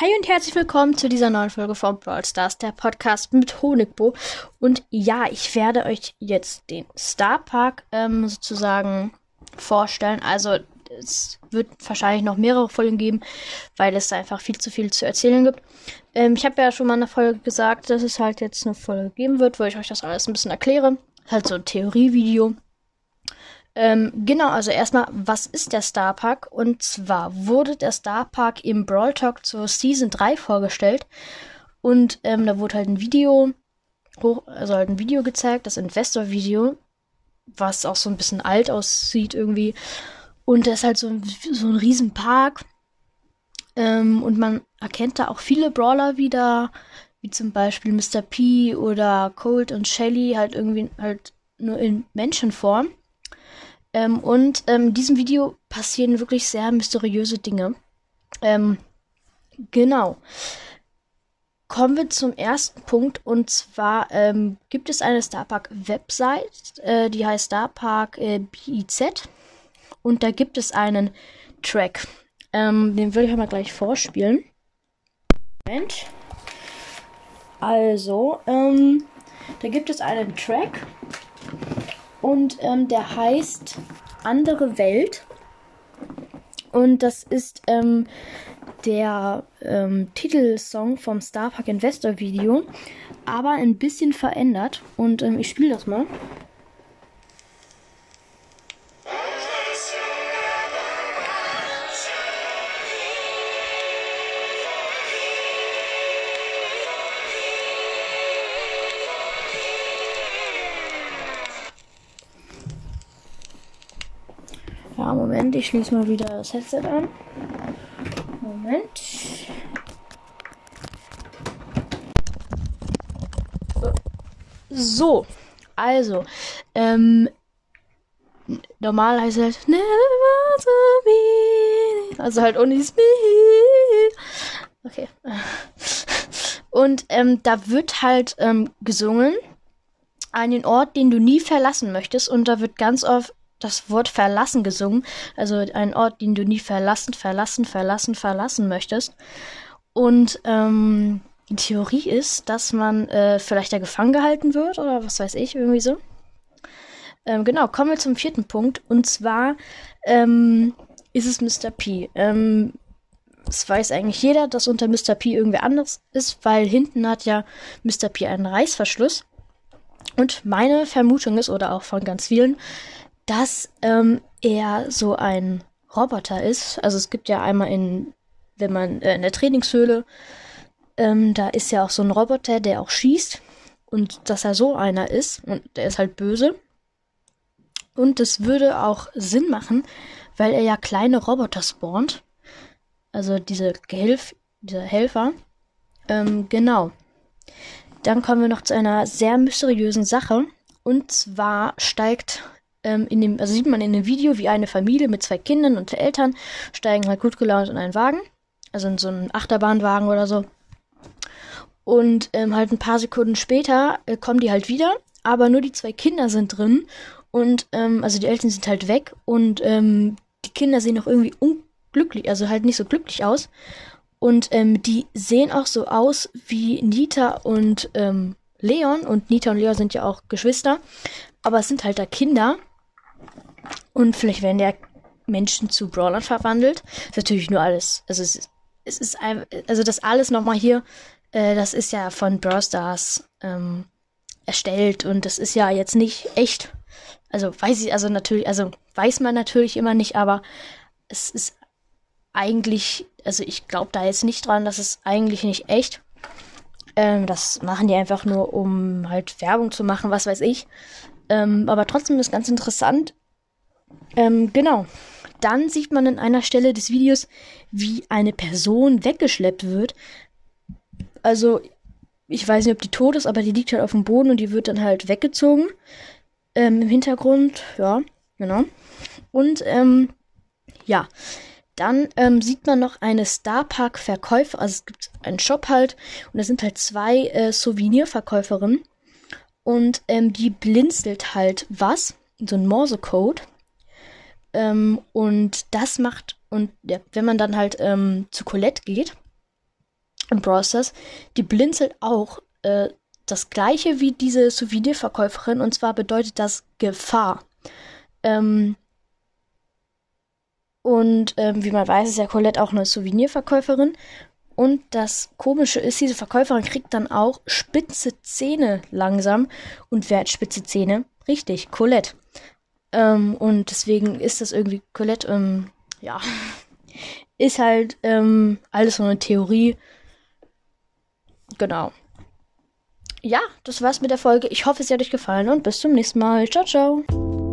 Hi und herzlich willkommen zu dieser neuen Folge von Brawl Stars, der Podcast mit Honigbo. Und ja, ich werde euch jetzt den Star Park ähm, sozusagen vorstellen. Also es wird wahrscheinlich noch mehrere Folgen geben, weil es einfach viel zu viel zu erzählen gibt. Ähm, ich habe ja schon mal in der Folge gesagt, dass es halt jetzt eine Folge geben wird, wo ich euch das alles ein bisschen erkläre. Halt so ein Theorievideo. Ähm, genau, also erstmal, was ist der Star Park? Und zwar wurde der Star Park im Brawl Talk zur Season 3 vorgestellt. Und ähm, da wurde halt ein Video hoch, also halt ein Video gezeigt, das Investor-Video, was auch so ein bisschen alt aussieht irgendwie. Und das ist halt so ein, so ein riesen Park. Ähm, und man erkennt da auch viele Brawler wieder, wie zum Beispiel Mr. P oder Colt und Shelly, halt irgendwie halt nur in Menschenform. Ähm, und ähm, in diesem Video passieren wirklich sehr mysteriöse Dinge. Ähm, genau. Kommen wir zum ersten Punkt und zwar ähm, gibt es eine Starpark Website, äh, die heißt Starpark äh, BIZ und da gibt es einen Track. Ähm, den würde ich mal gleich vorspielen. Moment. Also, ähm, da gibt es einen Track und ähm, der heißt Andere Welt. Und das ist ähm, der ähm, Titelsong vom Starpark Investor Video, aber ein bisschen verändert. Und ähm, ich spiele das mal. Moment, ich schließe mal wieder das Headset an. Moment. So, also, ähm, normal heißt es halt Never to be. Also halt ohne Speed. Okay. Und ähm, da wird halt ähm, gesungen einen Ort, den du nie verlassen möchtest. Und da wird ganz oft das Wort verlassen gesungen. Also ein Ort, den du nie verlassen, verlassen, verlassen, verlassen möchtest. Und ähm, die Theorie ist, dass man äh, vielleicht da gefangen gehalten wird oder was weiß ich, irgendwie so. Ähm, genau, kommen wir zum vierten Punkt. Und zwar ähm, ist es Mr. P. Ähm, es weiß eigentlich jeder, dass unter Mr. P irgendwer anders ist, weil hinten hat ja Mr. P einen Reißverschluss. Und meine Vermutung ist, oder auch von ganz vielen, dass ähm, er so ein Roboter ist. Also es gibt ja einmal in, wenn man äh, in der Trainingshöhle, ähm, da ist ja auch so ein Roboter, der auch schießt. Und dass er so einer ist und der ist halt böse. Und das würde auch Sinn machen, weil er ja kleine Roboter spawnt. Also diese Gehilf, dieser Helfer. Ähm, genau. Dann kommen wir noch zu einer sehr mysteriösen Sache. Und zwar steigt ähm, in dem, also sieht man in dem Video, wie eine Familie mit zwei Kindern und Eltern steigen halt gut gelaunt in einen Wagen. Also in so einen Achterbahnwagen oder so. Und ähm, halt ein paar Sekunden später äh, kommen die halt wieder, aber nur die zwei Kinder sind drin. Und ähm, also die Eltern sind halt weg und ähm, die Kinder sehen auch irgendwie unglücklich, also halt nicht so glücklich aus. Und ähm, die sehen auch so aus wie Nita und ähm, Leon. Und Nita und Leon sind ja auch Geschwister. Aber es sind halt da Kinder. Und vielleicht werden ja Menschen zu Brawlern verwandelt. Das ist natürlich nur alles. Also es ist, es ist ein, also das alles nochmal hier, äh, das ist ja von Brawl Stars ähm, erstellt und das ist ja jetzt nicht echt. Also weiß ich, also natürlich, also weiß man natürlich immer nicht, aber es ist eigentlich, also ich glaube da jetzt nicht dran, dass es eigentlich nicht echt. Ähm, das machen die einfach nur, um halt Werbung zu machen, was weiß ich. Ähm, aber trotzdem ist ganz interessant. Ähm, genau. Dann sieht man an einer Stelle des Videos, wie eine Person weggeschleppt wird. Also, ich weiß nicht, ob die tot ist, aber die liegt halt auf dem Boden und die wird dann halt weggezogen. Ähm, Im Hintergrund, ja, genau. Und, ähm, ja. Dann ähm, sieht man noch eine Starpark-Verkäufer, also es gibt einen Shop halt und da sind halt zwei äh, Souvenirverkäuferinnen und ähm, die blinzelt halt was, so ein Morsecode. Ähm, und das macht, und ja, wenn man dann halt ähm, zu Colette geht, im Browsers, die blinzelt auch äh, das gleiche wie diese Souvenirverkäuferin und zwar bedeutet das Gefahr. Ähm, und ähm, wie man weiß, ist ja Colette auch eine Souvenirverkäuferin. Und das Komische ist, diese Verkäuferin kriegt dann auch spitze Zähne langsam. Und wer hat spitze Zähne? Richtig, Colette. Ähm, und deswegen ist das irgendwie Colette, ähm, ja, ist halt ähm, alles so eine Theorie. Genau. Ja, das war's mit der Folge. Ich hoffe, es hat euch gefallen und bis zum nächsten Mal. Ciao, ciao.